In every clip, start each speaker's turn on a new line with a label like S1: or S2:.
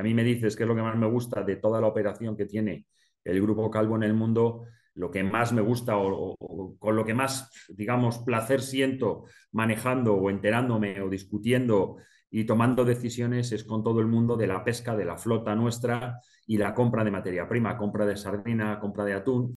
S1: a mí me dices qué es lo que más me gusta de toda la operación que tiene el Grupo Calvo en el mundo, lo que más me gusta o, con lo que más, digamos, placer siento manejando o enterándome o discutiendo y tomando decisiones es con todo el mundo de la pesca, de la flota nuestra y la compra de materia prima, compra de sardina, compra de atún.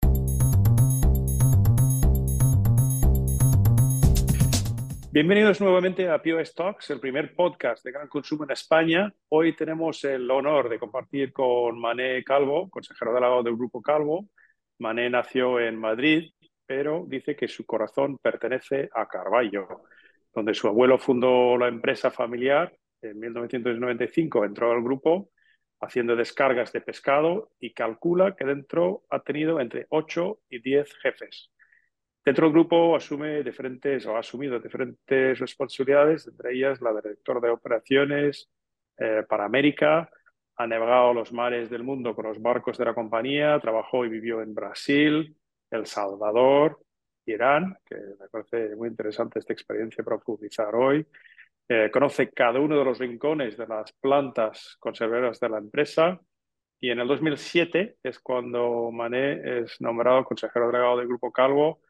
S2: Bienvenidos nuevamente a Pio Stocks, el primer podcast de gran consumo en España. Hoy tenemos el honor de compartir con Mané Calvo, consejero delegado del Grupo Calvo. Mané nació en Madrid, pero dice que su corazón pertenece a Carballo, donde su abuelo fundó la empresa familiar. En 1995 entró al grupo haciendo descargas de pescado y calcula que dentro ha tenido entre 8 y 10 jefes. Dentro del grupo asume diferentes o ha asumido diferentes responsabilidades, entre ellas la de director de operaciones eh, para América, ha navegado los mares del mundo con los barcos de la compañía, trabajó y vivió en Brasil, El Salvador, Irán, que me parece muy interesante esta experiencia profundizar hoy. Eh, conoce cada uno de los rincones de las plantas conserveras de la empresa y en el 2007 es cuando Mané es nombrado consejero delegado del Grupo Calvo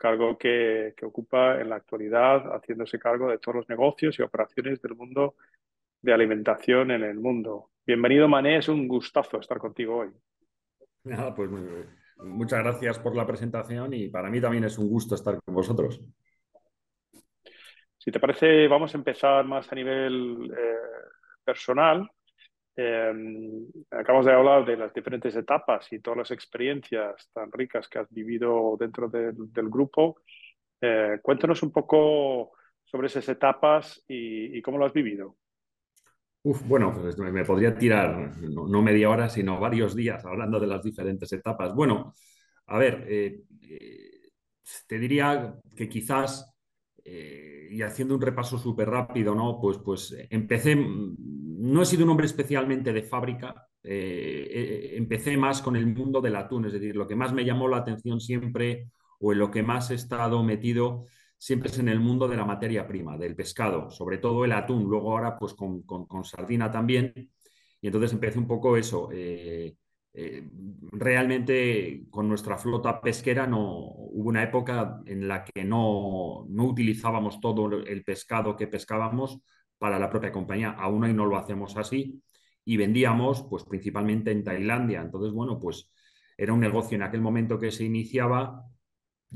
S2: cargo que, ocupa en la actualidad, haciéndose cargo de todos los negocios y operaciones del mundo de alimentación en el mundo. Bienvenido, Mané, es un gustazo estar contigo hoy.
S1: pues muchas gracias por la presentación y para mí también es un gusto estar con vosotros.
S2: Si te parece, vamos a empezar más a nivel eh, personal. Eh, acabamos de hablar de las diferentes etapas y todas las experiencias tan ricas que has vivido dentro del, grupo. Eh, cuéntanos un poco sobre esas etapas y, cómo lo has vivido.
S1: bueno, pues me podría tirar no, media hora, sino varios días hablando de las diferentes etapas. Bueno, a ver, eh, te diría que quizás y haciendo un repaso súper rápido, ¿no? Pues, pues empecé no he sido un hombre especialmente de fábrica, eh, eh, empecé más con el mundo del atún, es decir, lo que más me llamó la atención siempre o en lo que más he estado metido siempre es en el mundo de la materia prima, del pescado, sobre todo el atún, luego ahora pues con, sardina también, y entonces empecé un poco eso. Eh, realmente con nuestra flota pesquera no hubo una época en la que no, no utilizábamos todo el pescado que pescábamos para la propia compañía. Aún hoy no lo hacemos así y vendíamos pues principalmente en Tailandia. Entonces, bueno, pues era un negocio en aquel momento que se iniciaba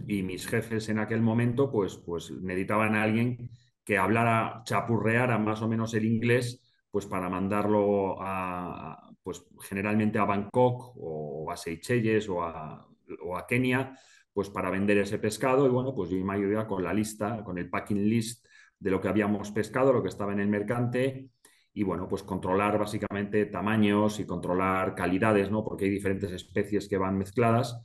S1: y mis jefes en aquel momento pues, pues necesitaban a alguien que hablara, chapurreara más o menos el inglés pues para mandarlo a, pues generalmente a Bangkok o a Seychelles o a, Kenia pues para vender ese pescado y bueno, pues yo me ayudaba con la lista, con el packing list de lo que habíamos pescado, lo que estaba en el mercante y bueno, pues controlar básicamente tamaños y controlar calidades, ¿no? Porque hay diferentes especies que van mezcladas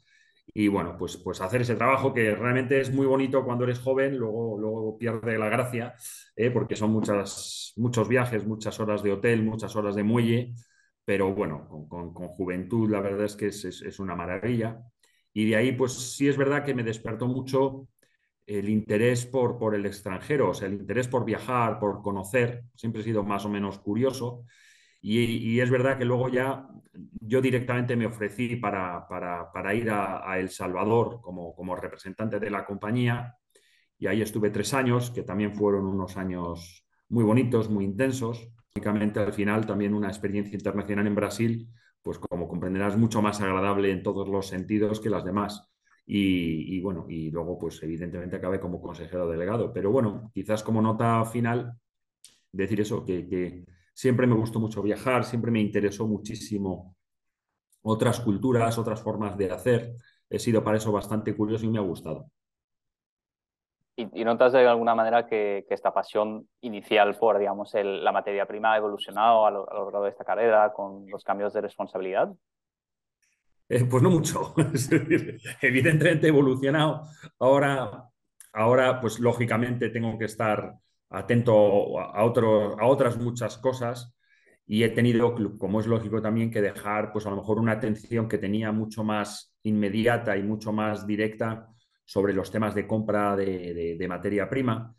S1: y bueno, pues, pues hacer ese trabajo que realmente es muy bonito cuando eres joven, luego, luego pierde la gracia, ¿eh? porque son muchas, muchos viajes, muchas horas de hotel, muchas horas de muelle, pero bueno, con, con, juventud la verdad es que es, es, es, una maravilla. Y de ahí, pues sí es verdad que me despertó mucho el interés por, por el extranjero, o sea, el interés por viajar, por conocer, siempre he sido más o menos curioso. Y, es verdad que luego ya yo directamente me ofrecí para, ir a, El Salvador como, como representante de la compañía y ahí estuve tres años, que también fueron unos años muy bonitos, muy intensos. Básicamente al final también una experiencia internacional en Brasil, pues como comprenderás, mucho más agradable en todos los sentidos que las demás. Y, bueno, y luego pues evidentemente acabé como consejero delegado. Pero bueno, quizás como nota final, decir eso, que, siempre me gustó mucho viajar, siempre me interesó muchísimo otras culturas, otras formas de hacer. He sido para eso bastante curioso y me ha gustado.
S3: ¿Y, notas de alguna manera que, esta pasión inicial por, digamos, la materia prima ha evolucionado a lo largo de esta carrera con los cambios de responsabilidad?
S1: Eh, pues no mucho. evidentemente he evolucionado. Ahora, ahora, pues lógicamente tengo que estar atento a, a otras muchas cosas y he tenido, como es lógico también, que dejar, pues a lo mejor una atención que tenía mucho más inmediata y mucho más directa sobre los temas de compra de materia prima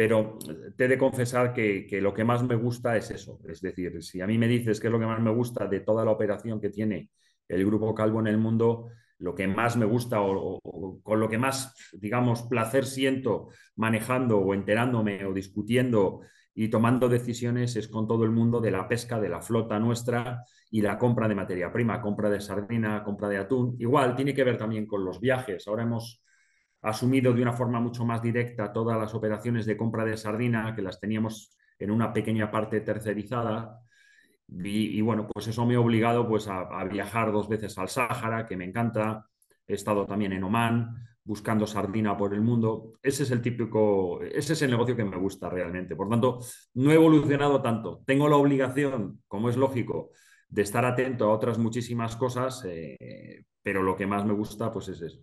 S1: pero te he de confesar que, lo que más me gusta es eso. Es decir, si a mí me dices qué es lo que más me gusta de toda la operación que tiene el Grupo Calvo en el mundo, lo que más me gusta o, con lo que más, digamos, placer siento manejando o enterándome o discutiendo y tomando decisiones es con todo el mundo de la pesca, de la flota nuestra y la compra de materia prima, compra de sardina, compra de atún. Igual, tiene que ver también con los viajes. Ahora hemos asumido de una forma mucho más directa todas las operaciones de compra de sardina, que las teníamos en una pequeña parte tercerizada. Y, bueno, pues eso me ha obligado pues, a, viajar dos veces al Sáhara, que me encanta. He estado también en Omán, buscando sardina por el mundo. Ese es el típico, ese es el negocio que me gusta realmente. Por tanto, no he evolucionado tanto. Tengo la obligación, como es lógico, de estar atento a otras muchísimas cosas, eh, pero lo que más me gusta pues es eso.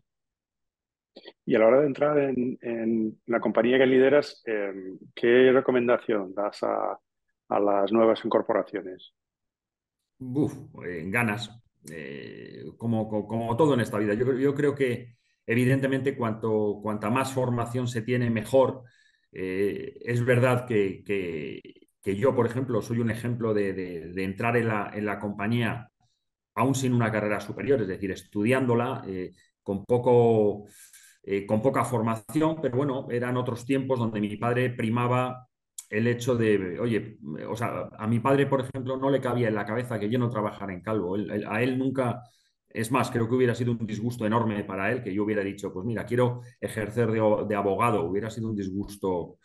S2: Y a la hora de entrar en, la compañía que lideras, em, ¿qué recomendación das a, las nuevas incorporaciones?
S1: Uf, eh, ganas, eh, como, como, todo en esta vida. Yo, creo que evidentemente cuanto, cuanta más formación se tiene, mejor. Eh, es verdad que, que, yo, por ejemplo, soy un ejemplo de, de, entrar en la, en la, compañía aún sin una carrera superior, es decir, estudiándola con poco con poca formación, pero bueno, eran otros tiempos donde mi padre primaba el hecho de, oye, o sea, a mi padre, por ejemplo, no le cabía en la cabeza que yo no trabajara en Calvo. a él nunca, es más, creo que hubiera sido un disgusto enorme para él que yo hubiera dicho, pues mira, quiero ejercer de, abogado, hubiera sido un disgusto,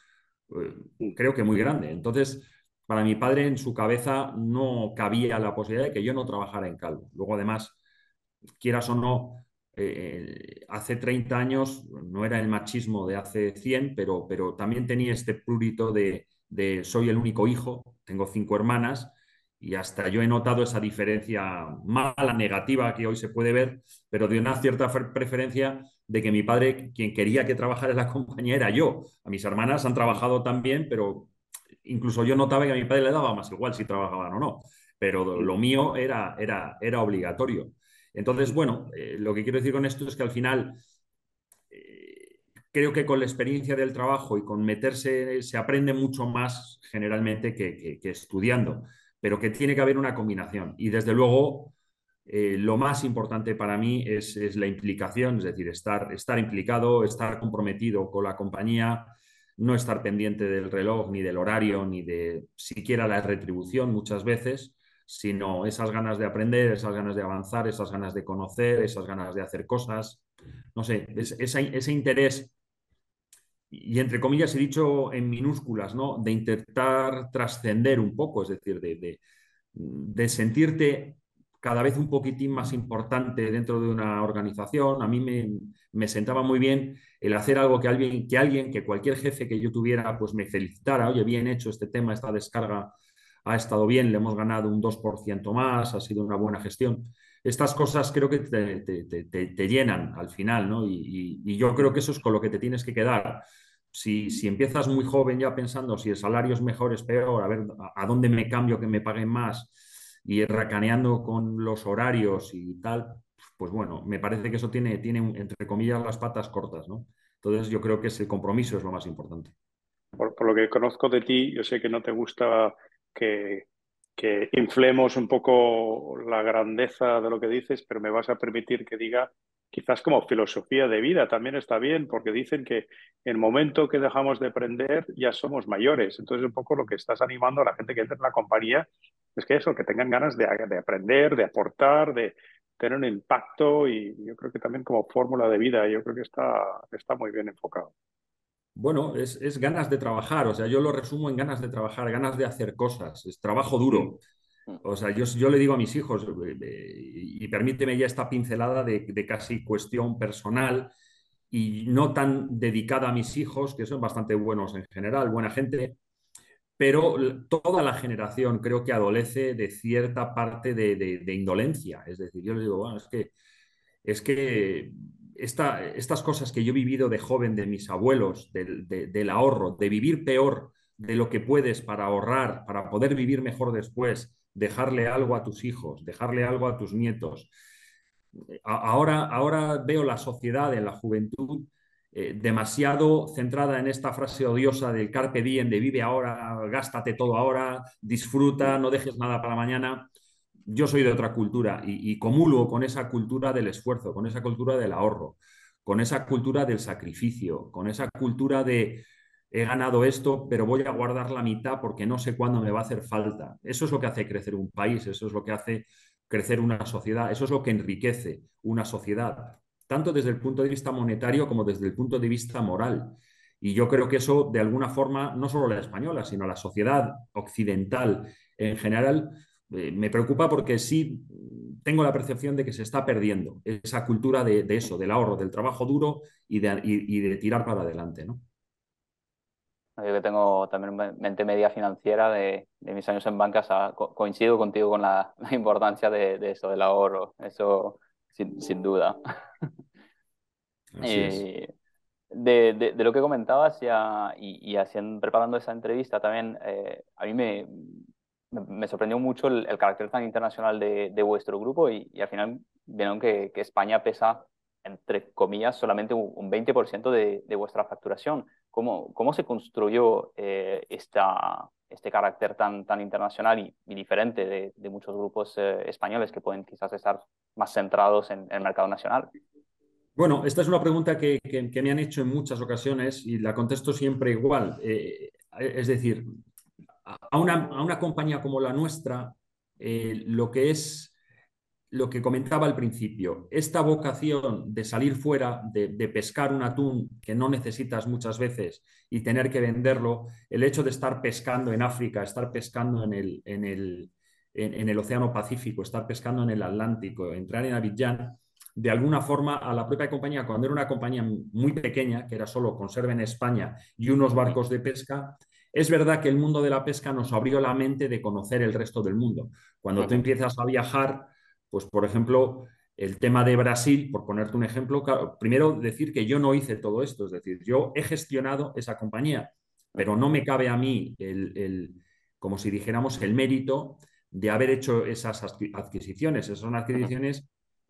S1: eh, creo que muy grande. Entonces, para mi padre en su cabeza no cabía la posibilidad de que yo no trabajara en Calvo. Luego, además, quieras o no, eh, hace 30 años no era el machismo de hace 100, pero, pero también tenía este prurito de, soy el único hijo, tengo cinco hermanas y hasta yo he notado esa diferencia mala, negativa que hoy se puede ver, pero de una cierta preferencia de que mi padre, quien quería que trabajara en la compañía, era yo. A mis hermanas han trabajado también, pero incluso yo notaba que a mi padre le daba más igual si trabajaban o no, pero lo mío era, era, era obligatorio. Entonces, bueno, eh, lo que quiero decir con esto es que al final creo que con la experiencia del trabajo y con meterse se aprende mucho más generalmente que, estudiando, pero que tiene que haber una combinación. Y desde luego, eh, lo más importante para mí es, la implicación, es decir, estar, estar implicado, estar comprometido con la compañía, no estar pendiente del reloj, ni del horario, ni de siquiera la retribución muchas veces sino esas ganas de aprender, esas ganas de avanzar, esas ganas de conocer, esas ganas de hacer cosas. No sé, ese, interés, y entre comillas he dicho en minúsculas, ¿no? De intentar trascender un poco, es decir, de, de, sentirte cada vez un poquitín más importante dentro de una organización. A mí me, me, sentaba muy bien el hacer algo que alguien, que alguien, que cualquier jefe que yo tuviera, pues me felicitara, oye, bien hecho este tema, esta descarga ha estado bien, le hemos ganado un 2% más, ha sido una buena gestión. Estas cosas creo que te, llenan al final, ¿no? Y, yo creo que eso es con lo que te tienes que quedar. Si, si, empiezas muy joven ya pensando si el salario es mejor, es peor, a ver a, dónde me cambio que me paguen más y racaneando con los horarios y tal, pues bueno, me parece que eso tiene, tiene entre comillas, las patas cortas, ¿no? Entonces yo creo que ese compromiso es lo más importante.
S2: Por, por, lo que conozco de ti, yo sé que no te gusta que, inflemos un poco la grandeza de lo que dices, pero me vas a permitir que diga quizás como filosofía de vida también está bien, porque dicen que el momento que dejamos de aprender ya somos mayores. Entonces, un poco lo que estás animando a la gente que entra en la compañía es que eso, que tengan ganas de, de aprender, de aportar, de tener un impacto y yo creo que también como fórmula de vida, yo creo que está, está muy bien enfocado.
S1: Bueno, es, ganas de trabajar, o sea, yo lo resumo en ganas de trabajar, ganas de hacer cosas, es trabajo duro. Mm. O sea, yo, yo le digo a mis hijos, eh, eh, y permíteme ya esta pincelada de, casi cuestión personal y no tan dedicada a mis hijos, que son bastante buenos en general, buena gente, pero toda la generación creo que adolece de cierta parte de, indolencia. Es decir, yo le digo, bueno, es que, es que estas cosas que yo he vivido de joven de mis abuelos, del, ahorro, de vivir peor de lo que puedes para ahorrar, para poder vivir mejor después, dejarle algo a tus hijos, dejarle algo a tus nietos. Ahora, ahora veo la sociedad en la juventud eh, demasiado centrada en esta frase odiosa del carpe diem, de vive ahora, gástate todo ahora, disfruta, no dejes nada para mañana. Yo soy de otra cultura y, y comulgo con esa cultura del esfuerzo, con esa cultura del ahorro, con esa cultura del sacrificio, con esa cultura de he ganado esto, pero voy a guardar la mitad porque no sé cuándo me va a hacer falta. Eso es lo que hace crecer un país, eso es lo que hace crecer una sociedad, eso es lo que enriquece una sociedad tanto desde el punto de vista monetario como desde el punto de vista moral. Y yo creo que eso, de alguna forma, no solo la española, sino la sociedad occidental en general, eh, me preocupa porque sí tengo la percepción de que se está perdiendo esa cultura de, eso, del ahorro, del trabajo duro y de, tirar para adelante. ¿no?
S3: Yo que tengo también mente media financiera de, mis años en bancas, coincido contigo con la, importancia de, eso, del ahorro, eso sin duda. Eh, de, lo que comentabas y, haciendo, preparando esa entrevista también, eh, a mí me, me, sorprendió mucho el, carácter tan internacional de, vuestro grupo y, al final vieron que, España pesa, entre comillas, solamente un, 20% de, vuestra facturación. ¿Cómo, cómo se construyó eh, esta, este carácter tan, tan internacional y, diferente de, muchos grupos españoles que pueden quizás estar más centrados en el mercado nacional?
S1: Bueno, esta es una pregunta que, me han hecho en muchas ocasiones y la contesto siempre igual. Eh, es decir, a una, compañía como la nuestra, eh, lo que es lo que comentaba al principio, esta vocación de salir fuera, de, pescar un atún que no necesitas muchas veces y tener que venderlo, el hecho de estar pescando en África, estar pescando en el, en el, en el Océano Pacífico, estar pescando en el Atlántico, entrar en Abidjan, de alguna forma a la propia compañía, cuando era una compañía muy pequeña, que era solo conserva en España y unos barcos de pesca, es verdad que el mundo de la pesca nos abrió la mente de conocer el resto del mundo. Cuando tú empiezas a viajar, pues por ejemplo, el tema de Brasil, por ponerte un ejemplo, primero decir que yo no hice todo esto, es decir, yo he gestionado esa compañía, pero no me cabe a mí el, como si dijéramos, el mérito de haber hecho esas adquisiciones. Esas son adquisiciones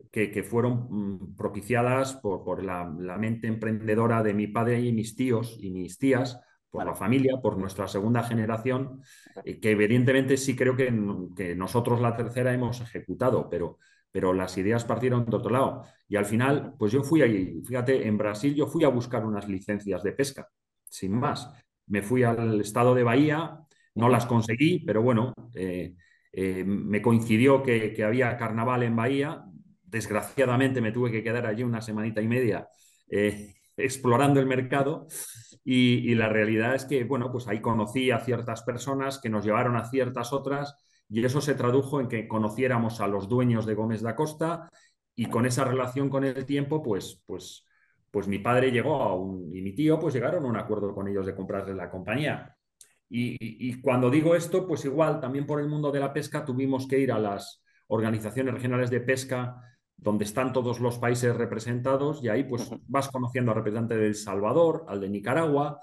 S1: que, fueron mm, propiciadas por, la, mente emprendedora de mi padre y mis tíos y mis tías, por la familia, por nuestra segunda generación, que evidentemente sí creo que, que, nosotros la tercera hemos ejecutado, pero, pero las ideas partieron de otro lado. Y al final, pues yo fui ahí, fíjate, en Brasil yo fui a buscar unas licencias de pesca, sin más. Me fui al estado de Bahía, no las conseguí, pero bueno, eh, eh, me coincidió que, que, había carnaval en Bahía, desgraciadamente me tuve que quedar allí una semanita y media eh, explorando el mercado y, la realidad es que, bueno, pues ahí conocí a ciertas personas que nos llevaron a ciertas otras y eso se tradujo en que conociéramos a los dueños de Gómez da Costa y con esa relación con el tiempo, pues, pues, pues mi padre llegó a un, y mi tío pues llegaron a un acuerdo con ellos de comprarles la compañía. y cuando digo esto, pues igual también por el mundo de la pesca tuvimos que ir a las organizaciones regionales de pesca donde están todos los países representados y ahí pues vas conociendo al representante de El Salvador, al de Nicaragua,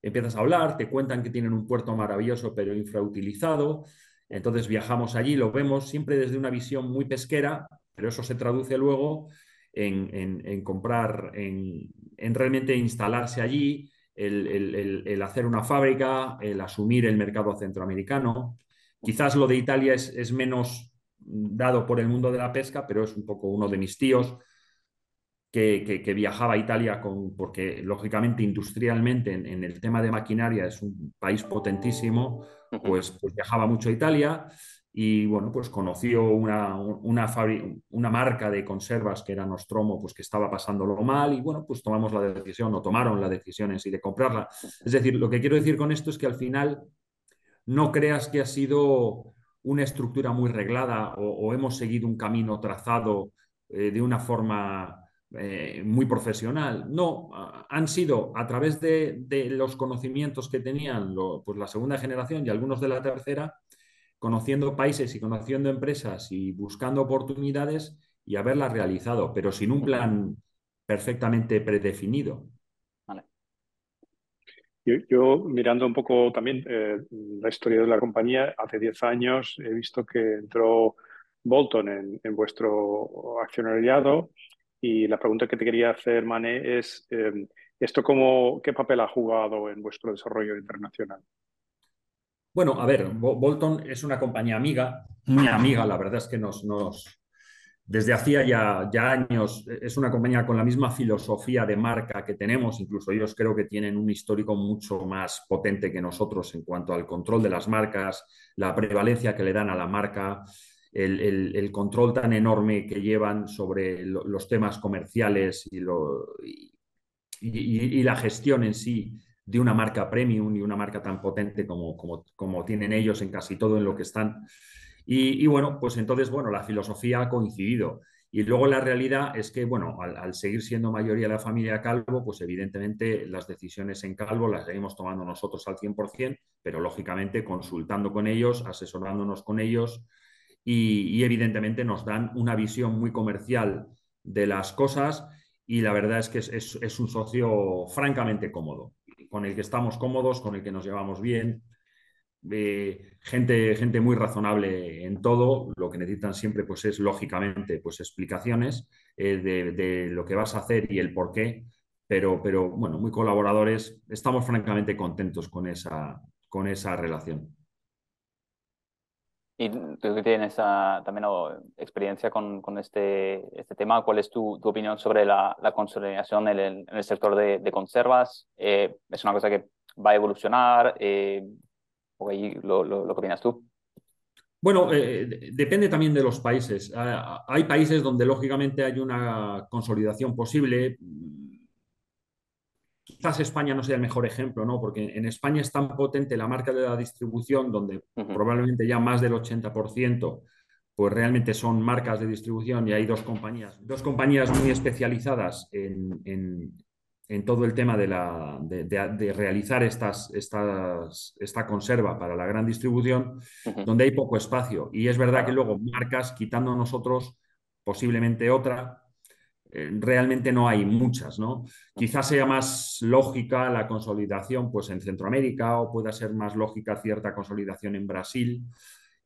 S1: empiezas a hablar, te cuentan que tienen un puerto maravilloso pero infrautilizado, entonces viajamos allí, lo vemos siempre desde una visión muy pesquera, pero eso se traduce luego en, comprar, en, realmente instalarse allí, el, hacer una fábrica, el asumir el mercado centroamericano. Quizás lo de Italia es menos dado por el mundo de la pesca, pero es un poco uno de mis tíos que, viajaba a Italia con, porque lógicamente industrialmente en, el tema de maquinaria es un país potentísimo, pues, pues, viajaba mucho a Italia y bueno, pues conoció una, una, una, marca de conservas que era Nostromo, pues que estaba pasándolo mal y bueno, pues tomamos la decisión o tomaron la decisión en sí de comprarla. Es decir, lo que quiero decir con esto es que al final no creas que ha sido una estructura muy reglada o, hemos seguido un camino trazado eh, de una forma eh, muy profesional. No, han sido a través de, los conocimientos que tenían pues la segunda generación y algunos de la tercera, conociendo países y conociendo empresas y buscando oportunidades y haberlas realizado, pero sin un plan perfectamente predefinido.
S2: Yo, mirando un poco también eh, la historia de la compañía, hace 10 años he visto que entró Bolton en, vuestro accionariado y la pregunta que te quería hacer, Mané, es, em, ¿Esto cómo, qué papel ha jugado en vuestro desarrollo internacional?
S1: Bueno, a ver, Bolton es una compañía amiga, muy amiga, la verdad es que nos, nos desde hacía ya, años, es una compañía con la misma filosofía de marca que tenemos, incluso ellos creo que tienen un histórico mucho más potente que nosotros en cuanto al control de las marcas, la prevalencia que le dan a la marca, el, control tan enorme que llevan sobre los temas comerciales y, la gestión en sí de una marca premium y una marca tan potente como, como tienen ellos en casi todo en lo que están. Y, bueno, pues entonces, bueno, la filosofía ha coincidido. Y luego la realidad es que, bueno, al, seguir siendo mayoría de la familia Calvo, pues evidentemente las decisiones en Calvo las seguimos tomando nosotros al 100%, pero lógicamente consultando con ellos, asesorándonos con ellos y, evidentemente nos dan una visión muy comercial de las cosas y la verdad es que es, un socio francamente cómodo, con el que estamos cómodos, con el que nos llevamos bien. Eh, gente, gente muy razonable en todo, lo que necesitan siempre pues es lógicamente pues explicaciones eh, de, lo que vas a hacer y el por qué, pero, pero bueno, muy colaboradores, estamos francamente contentos con esa, con esa relación.
S3: Y tú que tienes también experiencia con, con, este, este tema, ¿cuál es tu, tu opinión sobre la, la consolidación en el, en el, sector de, de conservas? Eh, ¿Es una cosa que va a evolucionar? Eh, ¿O ahí lo, lo, lo, que opinas tú?
S1: Bueno, eh, depende también de los países. Ah, hay países donde lógicamente hay una consolidación posible Quizás España no sea el mejor ejemplo, ¿no? Porque en España es tan potente la marca de la distribución, donde probablemente ya más del 80% pues realmente son marcas de distribución y hay dos compañías, dos compañías muy especializadas en, todo el tema de, la, de, realizar estas, estas, esta conserva para la gran distribución, donde hay poco espacio. Y es verdad que luego marcas, quitando nosotros posiblemente otra, eh, realmente no hay muchas, ¿no? Quizás sea más lógica la consolidación pues, en Centroamérica o pueda ser más lógica cierta consolidación en Brasil.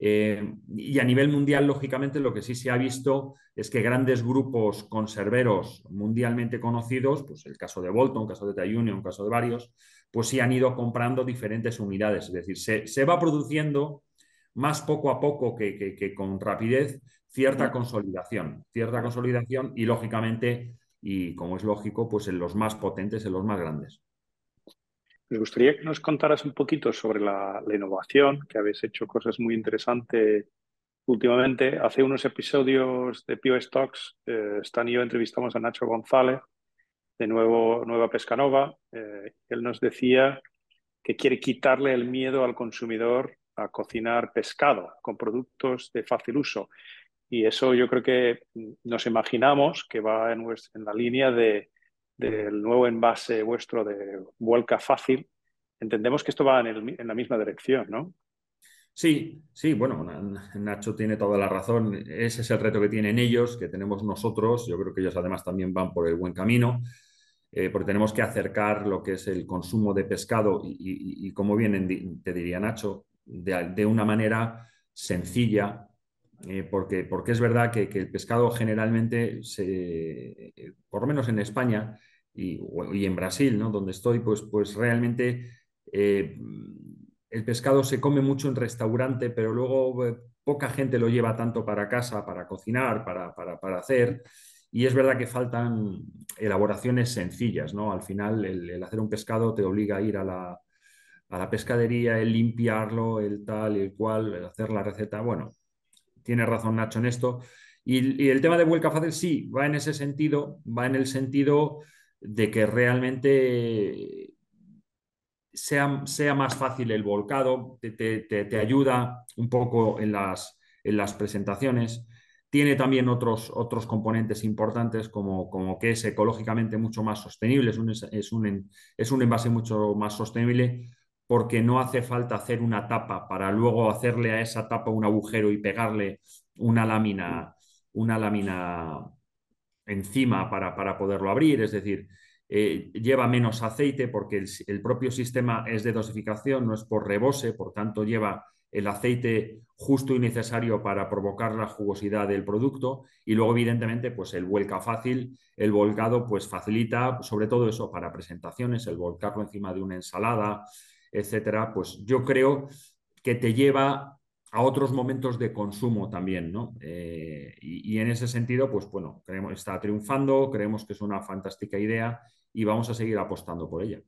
S1: Eh, y a nivel mundial, lógicamente, lo que sí se ha visto es que grandes grupos conserveros mundialmente conocidos, pues el caso de Bolton, el caso de Tayunion, el caso de varios, pues sí han ido comprando diferentes unidades. Es decir, se, va produciendo más poco a poco que con rapidez cierta consolidación, cierta consolidación y lógicamente, y como es lógico, pues en los más potentes, en los más grandes.
S2: Me gustaría que nos contaras un poquito sobre la, innovación, que habéis hecho cosas muy interesantes últimamente. Hace unos episodios de Pio Stocks, eh, Stan y yo entrevistamos a Nacho González de nuevo, Nueva Pescanova. Eh, él nos decía que quiere quitarle el miedo al consumidor a cocinar pescado con productos de fácil uso. Y eso yo creo que nos imaginamos que va en, la línea de, del nuevo envase vuestro de vuelca fácil. Entendemos que esto va en, la misma dirección, ¿no?
S1: Sí, sí, bueno, Nacho tiene toda la razón. Ese es el reto que tienen ellos, que tenemos nosotros. Yo creo que ellos además también van por el buen camino, eh, porque tenemos que acercar lo que es el consumo de pescado y, como bien te diría Nacho, de, una manera sencilla, eh, porque, porque es verdad que, el pescado generalmente, se, por lo menos en España y, en Brasil, ¿no? donde estoy, pues, pues realmente eh, el pescado se come mucho en restaurante, pero luego eh, poca gente lo lleva tanto para casa, para cocinar, para, para, hacer. Y es verdad que faltan elaboraciones sencillas, ¿no? Al final, el, hacer un pescado te obliga a ir a la, a la pescadería, el limpiarlo, el tal y el cual, hacer la receta. Bueno, tiene razón Nacho en esto. Y, el tema de vuelca fácil sí, va en ese sentido, va en el sentido de que realmente sea, sea más fácil el volcado, te, ayuda un poco en las, en las presentaciones. Tiene también otros, otros componentes importantes como, como que es ecológicamente mucho más sostenible, es un, es, un, es un envase mucho más sostenible porque no hace falta hacer una tapa para luego hacerle a esa tapa un agujero y pegarle una lámina, una lámina encima para, para poderlo abrir. Es decir, eh, lleva menos aceite porque el, propio sistema es de dosificación, no es por rebose, por tanto lleva el aceite justo y necesario para provocar la jugosidad del producto y luego evidentemente pues el vuelca fácil, el volcado pues facilita sobre todo eso para presentaciones, el volcarlo encima de una ensalada, etcétera, pues yo creo que te lleva a otros momentos de consumo también, ¿no? Eh, y, en ese sentido, pues bueno, creemos está triunfando, creemos que es una fantástica idea y vamos a seguir apostando por ella.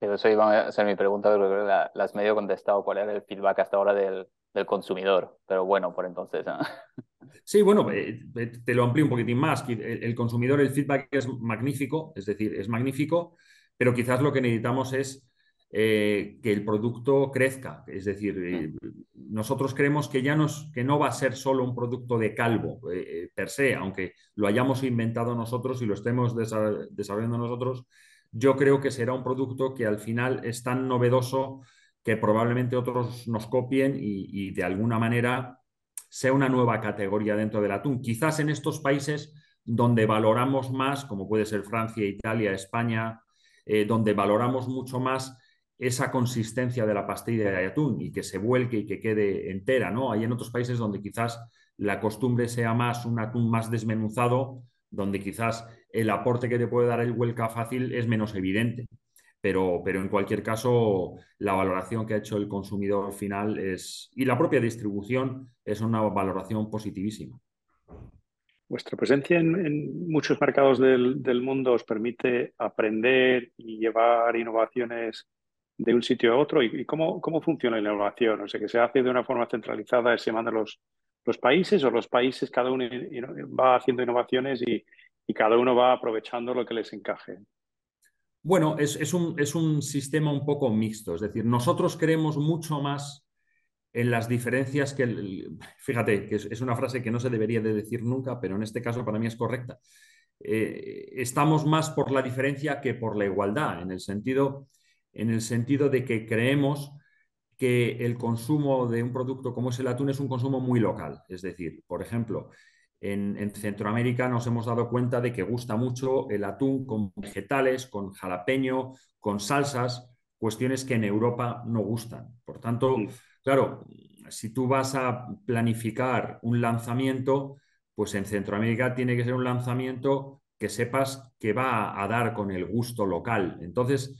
S3: Eso iba a ser mi pregunta, pero creo que la, has medio contestado cuál era el feedback hasta ahora del, del consumidor, pero bueno, por entonces.
S1: Sí, bueno, eh, eh, te lo amplío un poquitín más. El, consumidor, el feedback es magnífico, es decir, es magnífico, pero quizás lo que necesitamos es eh, que el producto crezca. Es decir, mm. nosotros creemos que ya que no va a ser solo un producto de calvo per se, aunque lo hayamos inventado nosotros y lo estemos desarrollando nosotros, yo creo que será un producto que al final es tan novedoso que probablemente otros nos copien y, de alguna manera sea una nueva categoría dentro del atún. Quizás en estos países donde valoramos más, como puede ser Francia, Italia, España, eh, donde valoramos mucho más esa consistencia de la pastilla de atún y que se vuelque y que quede entera, ¿no? Hay en otros países donde quizás la costumbre sea más un atún más desmenuzado, donde quizás el aporte que te puede dar el vuelca fácil es menos evidente. Pero, pero, en cualquier caso, la valoración que ha hecho el consumidor final es, y la propia distribución es una valoración positivísima.
S2: Vuestra presencia en, muchos mercados del, del, mundo os permite aprender y llevar innovaciones de un sitio a otro. ¿Y, cómo, cómo, funciona la innovación? O sea, que se hace de una forma centralizada, se mandan los, los países o los países cada uno va haciendo innovaciones y, y cada uno va aprovechando lo que les encaje.
S1: Bueno, es, un, sistema un poco mixto, es decir, nosotros creemos mucho más en las diferencias que, fíjate, que es, una frase que no se debería de decir nunca, pero en este caso para mí es correcta. Eh, estamos más por la diferencia que por la igualdad, en el sentido, en el sentido de que creemos que el consumo de un producto como es el atún es un consumo muy local. Es decir, por ejemplo, en, Centroamérica nos hemos dado cuenta de que gusta mucho el atún con vegetales, con jalapeño, con salsas, cuestiones que en Europa no gustan. Por tanto, claro, si tú vas a planificar un lanzamiento, pues en Centroamérica tiene que ser un lanzamiento que sepas que va a dar con el gusto local. Entonces,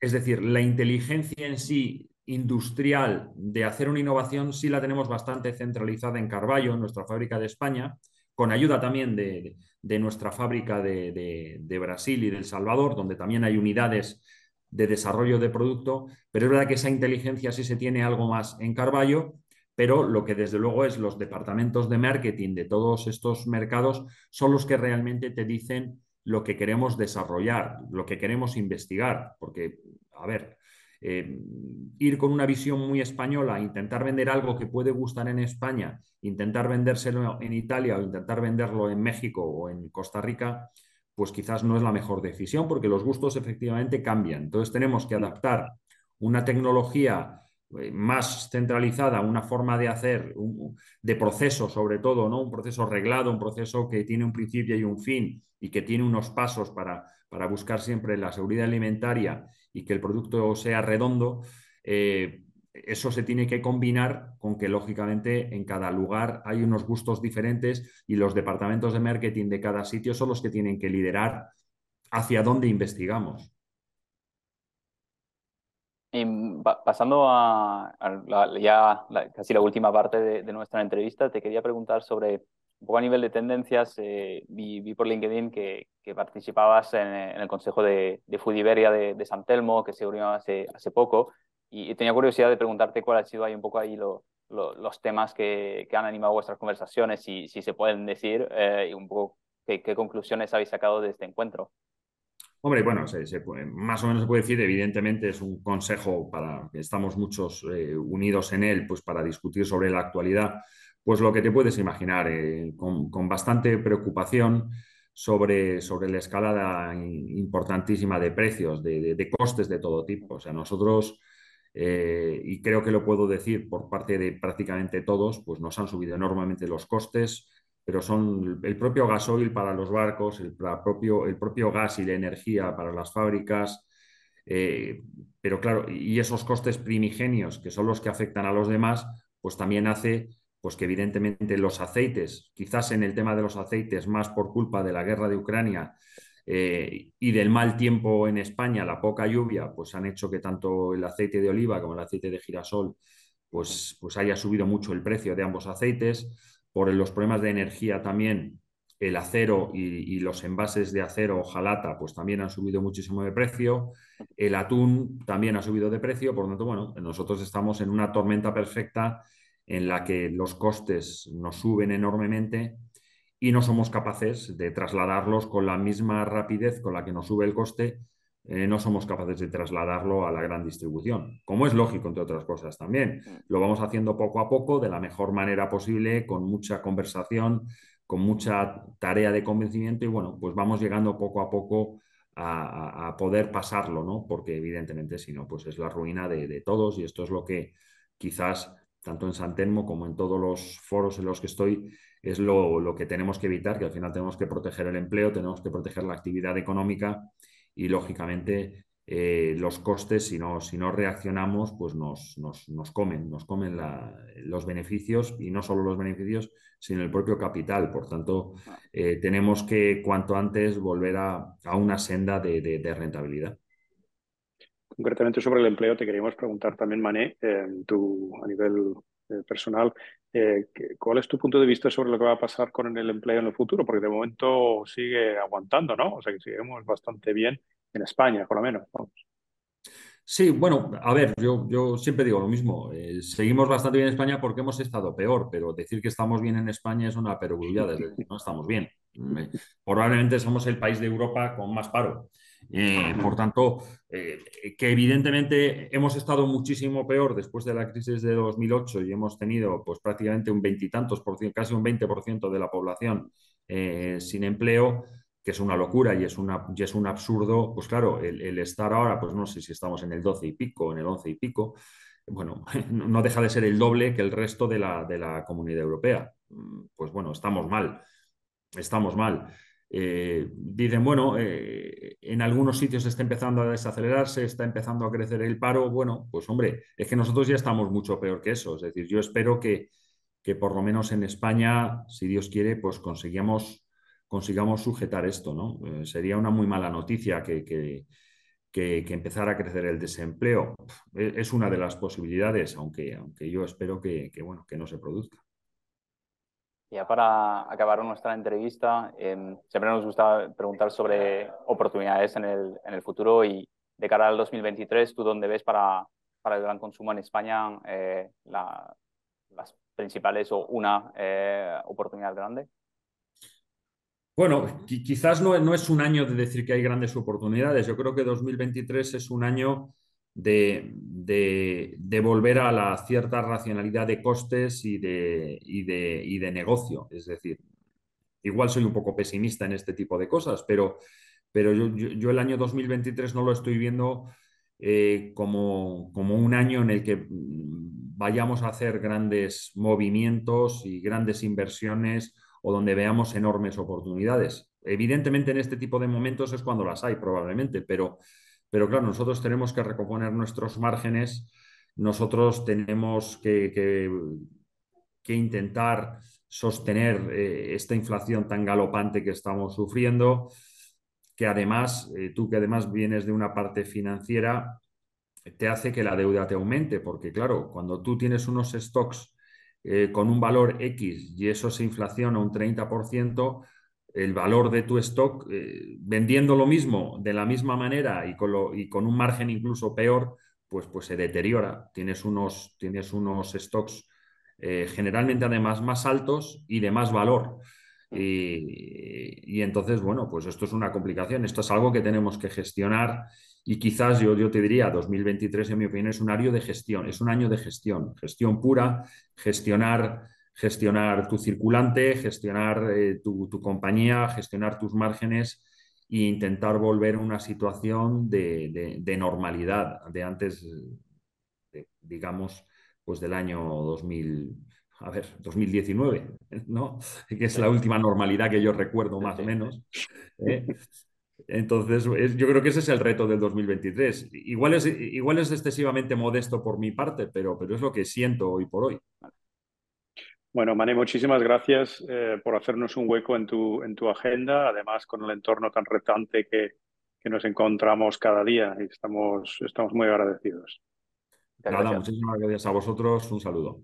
S1: es decir, la inteligencia en sí industrial de hacer una innovación sí la tenemos bastante centralizada en Carballo, en nuestra fábrica de España, con ayuda también de, nuestra fábrica de, Brasil y del Salvador, donde también hay unidades de desarrollo de producto, pero es verdad que esa inteligencia sí se tiene algo más en Carballo, pero lo que desde luego es los departamentos de marketing de todos estos mercados son los que realmente te dicen lo que queremos desarrollar, lo que queremos investigar, porque, a ver, eh, ir con una visión muy española, intentar vender algo que puede gustar en España, intentar vendérselo en Italia o intentar venderlo en México o en Costa Rica, pues quizás no es la mejor decisión porque los gustos efectivamente cambian. Entonces tenemos que adaptar una tecnología más centralizada, una forma de hacer, de proceso sobre todo, ¿no? un proceso reglado, un proceso que tiene un principio y un fin y que tiene unos pasos para, para buscar siempre la seguridad alimentaria y que el producto sea redondo, eh, eso se tiene que combinar con que, lógicamente, en cada lugar hay unos gustos diferentes y los departamentos de marketing de cada sitio son los que tienen que liderar hacia dónde investigamos.
S3: Y pasando a, ya casi la última parte de, nuestra entrevista, te quería preguntar sobre un poco a nivel de tendencias, eh, vi, por LinkedIn que, participabas en, el consejo de, de de, de, San Telmo, que se unió hace, hace poco, y, tenía curiosidad de preguntarte cuál ha sido ahí un poco ahí los temas que, han animado vuestras conversaciones, si, si se pueden decir, eh, y un poco qué, conclusiones habéis sacado de este encuentro.
S1: Hombre, bueno, más o menos se puede decir, evidentemente es un consejo para que estamos muchos eh, unidos en él, pues para discutir sobre la actualidad pues lo que te puedes imaginar, eh, con, bastante preocupación sobre, sobre la escalada importantísima de precios, de, costes de todo tipo. O sea, nosotros, eh, y creo que lo puedo decir por parte de prácticamente todos, pues nos han subido enormemente los costes, pero son el propio gasoil para los barcos, el, propio, el propio gas y la energía para las fábricas, Eh, pero claro, y esos costes primigenios, que son los que afectan a los demás, pues también hace pues que evidentemente los aceites, quizás en el tema de los aceites, más por culpa de la guerra de Ucrania eh, y del mal tiempo en España, la poca lluvia, pues han hecho que tanto el aceite de oliva como el aceite de girasol, pues, pues haya subido mucho el precio de ambos aceites. Por los problemas de energía también, el acero y, los envases de acero jalata, pues también han subido muchísimo de precio. El atún también ha subido de precio. Por lo tanto, bueno, nosotros estamos en una tormenta perfecta en la que los costes nos suben enormemente y no somos capaces de trasladarlos con la misma rapidez con la que nos sube el coste, eh, no somos capaces de trasladarlo a la gran distribución, como es lógico, entre otras cosas también. Lo vamos haciendo poco a poco, de la mejor manera posible, con mucha conversación, con mucha tarea de convencimiento y bueno, pues vamos llegando poco a poco a, poder pasarlo, ¿no? Porque evidentemente si no, pues es la ruina de, de todos y esto es lo que quizás tanto en Santelmo como en todos los foros en los que estoy, es lo, que tenemos que evitar, que al final tenemos que proteger el empleo, tenemos que proteger la actividad económica y, lógicamente, eh, los costes, si no, si no reaccionamos, pues nos, nos, comen, nos comen los beneficios y no solo los beneficios, sino el propio capital. Por tanto, eh, tenemos que cuanto antes volver a, una senda de rentabilidad
S2: concretamente sobre el empleo, te queríamos preguntar también, Mané, eh, tú a nivel personal, eh, ¿cuál es tu punto de vista sobre lo que va a pasar con el empleo en el futuro? Porque de momento sigue aguantando, ¿no? O sea que seguimos bastante bien en España, por lo menos.
S1: Sí, bueno, a ver, yo, yo siempre digo lo mismo. seguimos bastante bien en España porque hemos estado peor, pero decir que estamos bien en España es una perogrullada, no estamos bien. Probablemente somos el país de Europa con más paro. Eh, por tanto, eh, que evidentemente hemos estado muchísimo peor después de la crisis de 2008 y hemos tenido pues prácticamente un veintitantos por ciento, casi un 20% de la población eh, sin empleo, que es una locura y es, una, y es un absurdo, pues claro, el, estar ahora, pues no sé si estamos en el 12 y pico, en el 11 y pico, bueno, no deja de ser el doble que el resto de la, de la comunidad europea. Pues bueno, estamos mal, estamos mal. Eh, dicen, bueno, eh, en algunos sitios está empezando a desacelerarse, está empezando a crecer el paro. Bueno, pues hombre, es que nosotros ya estamos mucho peor que eso. Es decir, yo espero que, que por lo menos en España, si Dios quiere, pues consigamos, consigamos sujetar esto, ¿no? Eh, sería una muy mala noticia que, que, que, empezara a crecer el desempleo. Es una de las posibilidades, aunque, aunque yo espero que, bueno, que no se produzca.
S3: Ya para acabar nuestra entrevista, em, siempre nos gusta preguntar sobre oportunidades en el, en el, futuro y de cara al 2023, ¿tú dónde ves para, para el gran consumo en España eh, las principales o una eh, oportunidad grande?
S1: Bueno, quizás no, no, es un año de decir que hay grandes oportunidades. Yo creo que 2023 es un año de, de, volver a la cierta racionalidad de costes y de, y, y de, negocio. Es decir, igual soy un poco pesimista en este tipo de cosas, pero, pero yo, yo, el año 2023 no lo estoy viendo eh, como, como un año en el que vayamos a hacer grandes movimientos y grandes inversiones o donde veamos enormes oportunidades. Evidentemente en este tipo de momentos es cuando las hay probablemente, pero pero claro, nosotros tenemos que recomponer nuestros márgenes, nosotros tenemos que, intentar sostener eh, esta inflación tan galopante que estamos sufriendo, que además, eh, tú que además vienes de una parte financiera, te hace que la deuda te aumente, porque claro, cuando tú tienes unos stocks eh, con un valor X y eso se inflaciona un 30%, el valor de tu stock, eh, vendiendo lo mismo de la misma manera y con, y con, un margen incluso peor, pues, pues se deteriora. Tienes unos, tienes unos stocks eh, generalmente además más altos y de más valor. Y, entonces, bueno, pues esto es una complicación, esto es algo que tenemos que gestionar y quizás yo, yo te diría, 2023 en mi opinión es un año de gestión, es un año de gestión, gestión pura, gestionar gestionar tu circulante, gestionar eh, tu, compañía, gestionar tus márgenes e intentar volver a una situación de, normalidad de antes, digamos, pues del año 2000, a ver, 2019, ¿no? Que es la última normalidad que yo recuerdo más o menos. ¿eh? Entonces, yo creo que ese es el reto del 2023. Igual es, igual es excesivamente modesto por mi parte, pero, pero es lo que siento hoy por hoy.
S2: Bueno, Mane, muchísimas gracias eh, por hacernos un hueco en tu, en tu agenda, además con el entorno tan retante que, que nos encontramos cada día y estamos, estamos muy agradecidos.
S1: Nada, muchísimas gracias a vosotros. Un saludo.